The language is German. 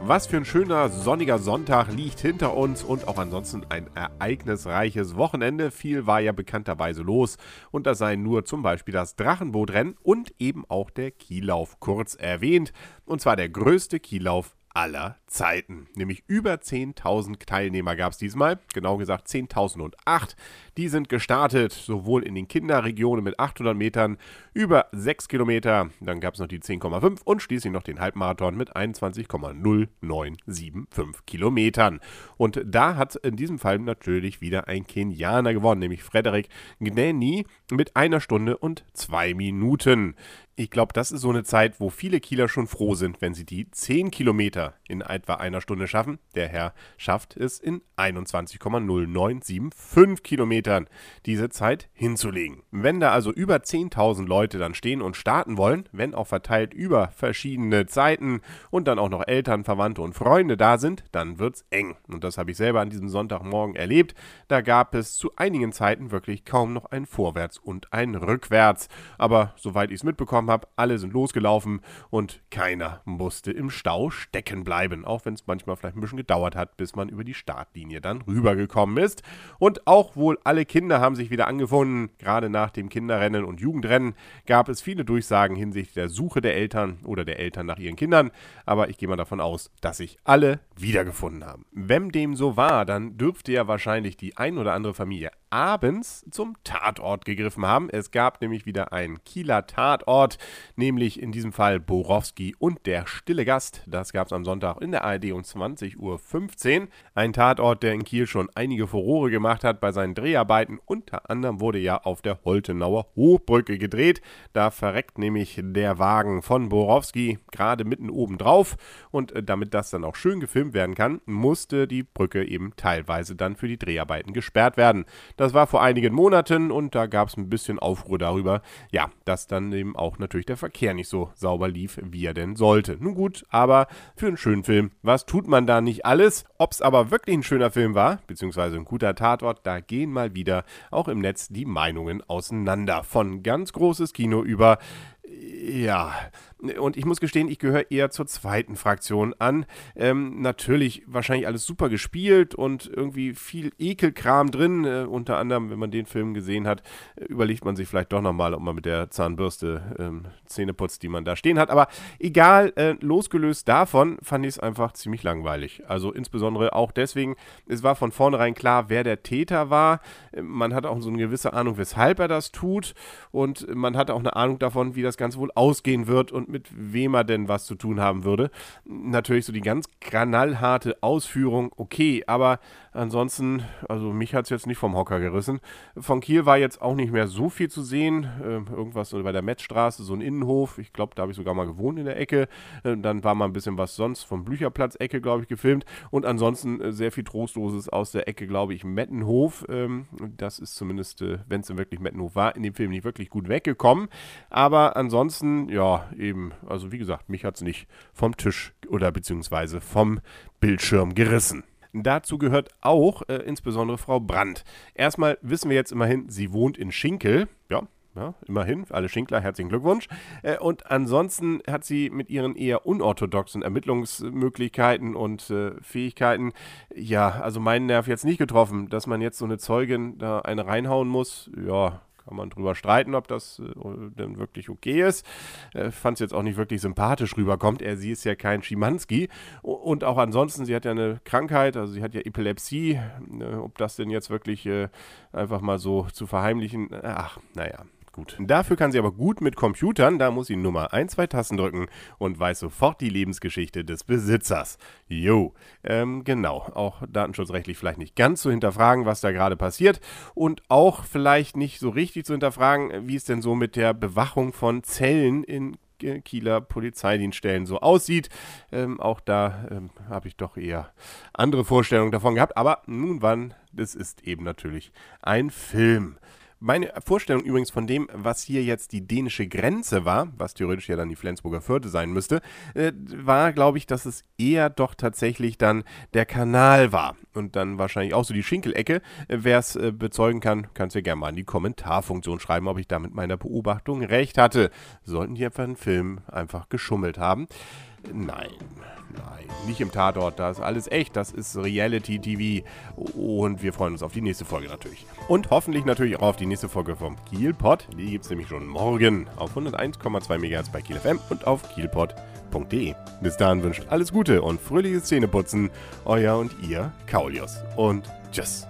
Was für ein schöner sonniger Sonntag liegt hinter uns und auch ansonsten ein ereignisreiches Wochenende. Viel war ja bekannterweise los und da seien nur zum Beispiel das Drachenbootrennen und eben auch der Kiellauf kurz erwähnt. Und zwar der größte Kiellauf aller Zeiten. Nämlich über 10.000 Teilnehmer gab es diesmal, genau gesagt 10.008. Die sind gestartet, sowohl in den Kinderregionen mit 800 Metern über 6 Kilometer, dann gab es noch die 10,5 und schließlich noch den Halbmarathon mit 21,0975 Kilometern. Und da hat in diesem Fall natürlich wieder ein Kenianer gewonnen, nämlich Frederik Gneni mit einer Stunde und zwei Minuten. Ich glaube, das ist so eine Zeit, wo viele Kieler schon froh sind, wenn sie die 10 Kilometer in etwa einer Stunde schaffen. Der Herr schafft es in 21,0975 Kilometern, diese Zeit hinzulegen. Wenn da also über 10.000 Leute dann stehen und starten wollen, wenn auch verteilt über verschiedene Zeiten und dann auch noch Eltern, Verwandte und Freunde da sind, dann wird's eng. Und das habe ich selber an diesem Sonntagmorgen erlebt. Da gab es zu einigen Zeiten wirklich kaum noch ein Vorwärts und ein Rückwärts. Aber soweit ich es mitbekommen habe, alle sind losgelaufen und keiner musste im Stau stecken bleiben, auch wenn es manchmal vielleicht ein bisschen gedauert hat, bis man über die Startlinie dann rübergekommen ist. Und auch wohl alle Kinder haben sich wieder angefunden. Gerade nach dem Kinderrennen und Jugendrennen gab es viele Durchsagen hinsichtlich der Suche der Eltern oder der Eltern nach ihren Kindern, aber ich gehe mal davon aus, dass sich alle wiedergefunden haben. Wenn dem so war, dann dürfte ja wahrscheinlich die ein oder andere Familie abends zum Tatort gegriffen haben. Es gab nämlich wieder einen Kieler Tatort, nämlich in diesem Fall Borowski und der stille Gast. Das gab es am Sonntag in der ARD um 20.15 Uhr. Ein Tatort, der in Kiel schon einige Furore gemacht hat bei seinen Dreharbeiten. Unter anderem wurde ja auf der Holtenauer Hochbrücke gedreht. Da verreckt nämlich der Wagen von Borowski gerade mitten oben drauf. Und äh, damit das dann auch schön gefilmt werden kann, musste die Brücke eben teilweise dann für die Dreharbeiten gesperrt werden. Das war vor einigen Monaten und da gab es ein bisschen Aufruhr darüber, ja, dass dann eben auch natürlich der Verkehr nicht so sauber lief, wie er denn sollte. Nun gut, aber für einen schönen Film, was tut man da nicht alles? Ob es aber wirklich ein schöner Film war, beziehungsweise ein guter Tatort, da gehen mal wieder auch im Netz die Meinungen auseinander. Von ganz großes Kino über ja, und ich muss gestehen, ich gehöre eher zur zweiten Fraktion an. Ähm, natürlich wahrscheinlich alles super gespielt und irgendwie viel Ekelkram drin. Äh, unter anderem, wenn man den Film gesehen hat, äh, überlegt man sich vielleicht doch nochmal, ob man mit der Zahnbürste ähm, Zähne putzt, die man da stehen hat. Aber egal, äh, losgelöst davon fand ich es einfach ziemlich langweilig. Also insbesondere auch deswegen, es war von vornherein klar, wer der Täter war. Äh, man hat auch so eine gewisse Ahnung, weshalb er das tut. Und man hatte auch eine Ahnung davon, wie das Ganze wohl ausgehen wird und mit wem er denn was zu tun haben würde. Natürlich so die ganz knallharte Ausführung, okay, aber ansonsten, also mich hat es jetzt nicht vom Hocker gerissen. Von Kiel war jetzt auch nicht mehr so viel zu sehen. Äh, irgendwas bei der Metzstraße, so ein Innenhof. Ich glaube, da habe ich sogar mal gewohnt in der Ecke. Äh, dann war mal ein bisschen was sonst vom Blücherplatz-Ecke, glaube ich, gefilmt. Und ansonsten äh, sehr viel Trostloses aus der Ecke, glaube ich, Mettenhof. Ähm, das ist zumindest, äh, wenn es denn wirklich Mettenhof war, in dem Film nicht wirklich gut weggekommen. Aber ansonsten, ja, eben, also wie gesagt, mich hat es nicht vom Tisch oder beziehungsweise vom Bildschirm gerissen. Dazu gehört auch äh, insbesondere Frau Brandt. Erstmal wissen wir jetzt immerhin, sie wohnt in Schinkel. Ja, ja, immerhin, alle Schinkler, herzlichen Glückwunsch. Äh, und ansonsten hat sie mit ihren eher unorthodoxen Ermittlungsmöglichkeiten und äh, Fähigkeiten, ja, also meinen Nerv jetzt nicht getroffen, dass man jetzt so eine Zeugin da eine reinhauen muss. Ja, kann man drüber streiten, ob das äh, denn wirklich okay ist. Äh, Fand es jetzt auch nicht wirklich sympathisch rüberkommt. Er, sie ist ja kein Schimanski. Und auch ansonsten, sie hat ja eine Krankheit, also sie hat ja Epilepsie. Äh, ob das denn jetzt wirklich äh, einfach mal so zu verheimlichen, ach, naja, gut. Dafür kann sie aber gut mit Computern, da muss sie Nummer ein, zwei Tasten drücken und weiß sofort die Lebensgeschichte des Besitzers. Jo, ähm, genau, auch datenschutzrechtlich vielleicht nicht ganz zu hinterfragen, was da gerade passiert und auch vielleicht nicht so richtig zu hinterfragen, wie es denn so mit der Bewachung von Zellen in Kieler Polizeidienststellen so aussieht. Ähm, auch da ähm, habe ich doch eher andere Vorstellungen davon gehabt. Aber nun wann, das ist eben natürlich ein Film. Meine Vorstellung übrigens von dem, was hier jetzt die dänische Grenze war, was theoretisch ja dann die Flensburger Förde sein müsste, äh, war, glaube ich, dass es eher doch tatsächlich dann der Kanal war. Und dann wahrscheinlich auch so die Schinkelecke. Äh, Wer es äh, bezeugen kann, kann es ja gerne mal in die Kommentarfunktion schreiben, ob ich da mit meiner Beobachtung recht hatte. Sollten die einfach einen Film einfach geschummelt haben? Nein, nein, nicht im Tatort. Das ist alles echt. Das ist Reality TV. Und wir freuen uns auf die nächste Folge natürlich. Und hoffentlich natürlich auch auf die nächste Folge vom Kielpot. Die gibt es nämlich schon morgen auf 101,2 MHz bei Kiel FM und auf kielpot.de. Bis dahin wünscht alles Gute und fröhliches Zähneputzen. Euer und ihr, Kaulius. Und tschüss.